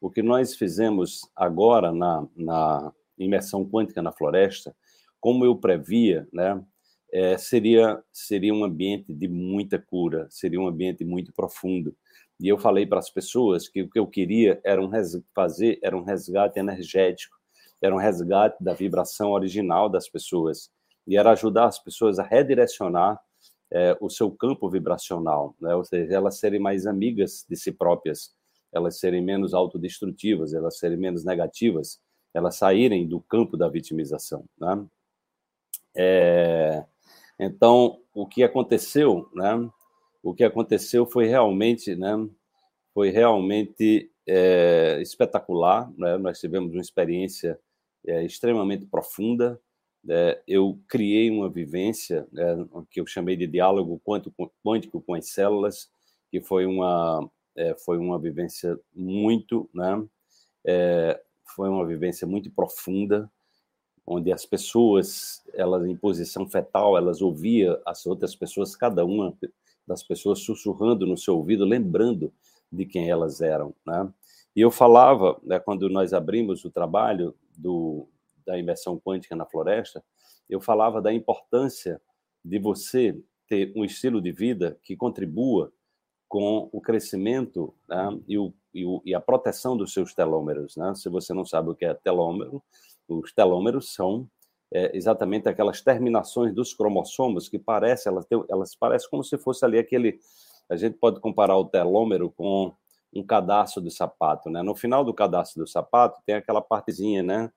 o que nós fizemos agora na, na imersão quântica na floresta, como eu previa, né, é, seria, seria um ambiente de muita cura, seria um ambiente muito profundo. E eu falei para as pessoas que o que eu queria era um fazer era um resgate energético, era um resgate da vibração original das pessoas e era ajudar as pessoas a redirecionar é, o seu campo vibracional, né? ou seja, elas serem mais amigas de si próprias, elas serem menos autodestrutivas, elas serem menos negativas, elas saírem do campo da vitimização. Né? É, então, o que aconteceu, né? O que aconteceu foi realmente, né? Foi realmente é, espetacular. Né? Nós tivemos uma experiência é, extremamente profunda. É, eu criei uma vivência né, que eu chamei de diálogo quântico com as células, que foi uma é, foi uma vivência muito, né? É, foi uma vivência muito profunda, onde as pessoas, elas em posição fetal, elas ouviam as outras pessoas, cada uma das pessoas sussurrando no seu ouvido, lembrando de quem elas eram, né? E eu falava, né, quando nós abrimos o trabalho do, da imersão quântica na floresta, eu falava da importância de você ter um estilo de vida que contribua com o crescimento né, e, o, e, o, e, a proteção dos seus telômeros. Né? Se você não sabe o que é telômero, os telômeros são é, exatamente aquelas terminações dos cromossomos que parecem, elas, elas parecem como se fosse ali aquele. A gente pode comparar o telômero com um cadastro de sapato, né? No final do cadastro do sapato tem aquela partezinha, né?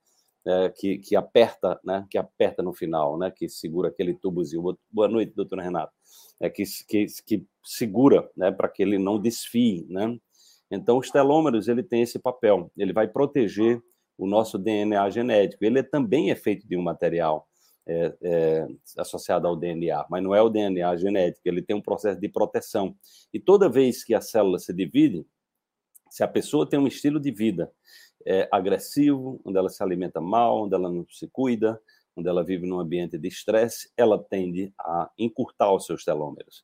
É, que, que aperta, né? Que aperta no final, né? Que segura aquele tubozinho. Boa noite, doutora Renata. É que, que, que segura, né? Para que ele não desfie, né? Então, os telômeros ele tem esse papel. Ele vai proteger o nosso DNA genético. Ele também é feito de um material é, é, associado ao DNA, mas não é o DNA genético, ele tem um processo de proteção. E toda vez que a célula se divide, se a pessoa tem um estilo de vida é, agressivo, onde ela se alimenta mal, onde ela não se cuida, onde ela vive num ambiente de estresse, ela tende a encurtar os seus telômeros.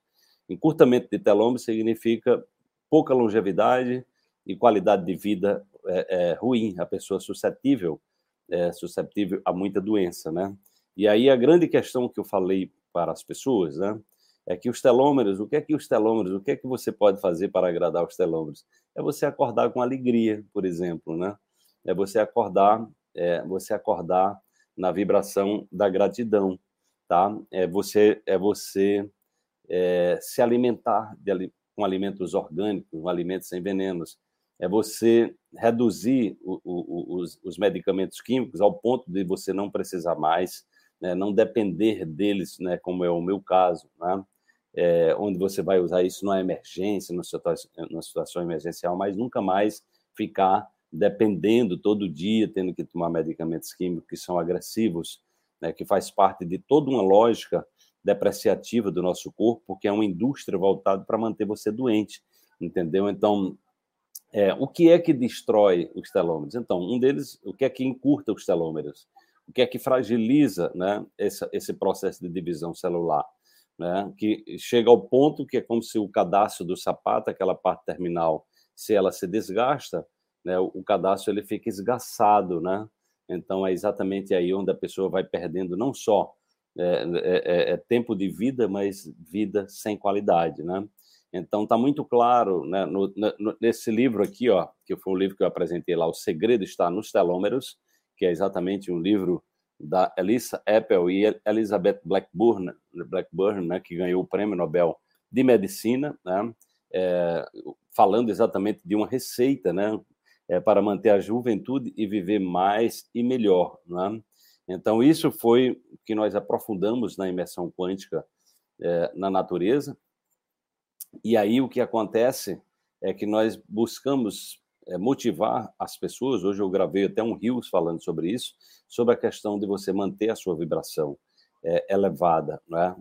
Encurtamento de telômeros significa pouca longevidade e qualidade de vida é, é, ruim, a pessoa suscetível, é, suscetível a muita doença, né? E aí a grande questão que eu falei para as pessoas, né, é que os telômeros, o que é que os telômeros, o que é que você pode fazer para agradar os telômeros? É você acordar com alegria, por exemplo, né? É você acordar, é você acordar na vibração da gratidão, tá? É você, é você é, se alimentar de, com alimentos orgânicos, com alimentos sem venenos, é você reduzir o, o, os, os, medicamentos químicos ao ponto de você não precisar mais, né, não depender deles, né, como é o meu caso, né, é, onde você vai usar isso numa emergência, numa situação, numa situação emergencial, mas nunca mais ficar dependendo todo dia, tendo que tomar medicamentos químicos que são agressivos, né, que faz parte de toda uma lógica depreciativa do nosso corpo, porque é uma indústria voltada para manter você doente, entendeu? Então, é, o que é que destrói os telômeros? Então, um deles, o que é que encurta os telômeros? O que é que fragiliza né, esse, esse processo de divisão celular? Né, que chega ao ponto que é como se o cadastro do sapato, aquela parte terminal, se ela se desgasta, né, o, o cadastro ele fica esgaçado, né? Então é exatamente aí onde a pessoa vai perdendo não só é, é, é, é tempo de vida, mas vida sem qualidade, né? Então está muito claro né, no, no, nesse livro aqui, ó, que foi um livro que eu apresentei lá, O Segredo está nos Telômeros, que é exatamente um livro da Elisa Apple e Elizabeth Blackburn, Blackburn né, que ganhou o Prêmio Nobel de Medicina, né, é, falando exatamente de uma receita né, é, para manter a juventude e viver mais e melhor. Né? Então, isso foi o que nós aprofundamos na imersão quântica é, na natureza, e aí o que acontece é que nós buscamos é, motivar as pessoas. Hoje eu gravei até um Rios falando sobre isso, sobre a questão de você manter a sua vibração é, elevada, né?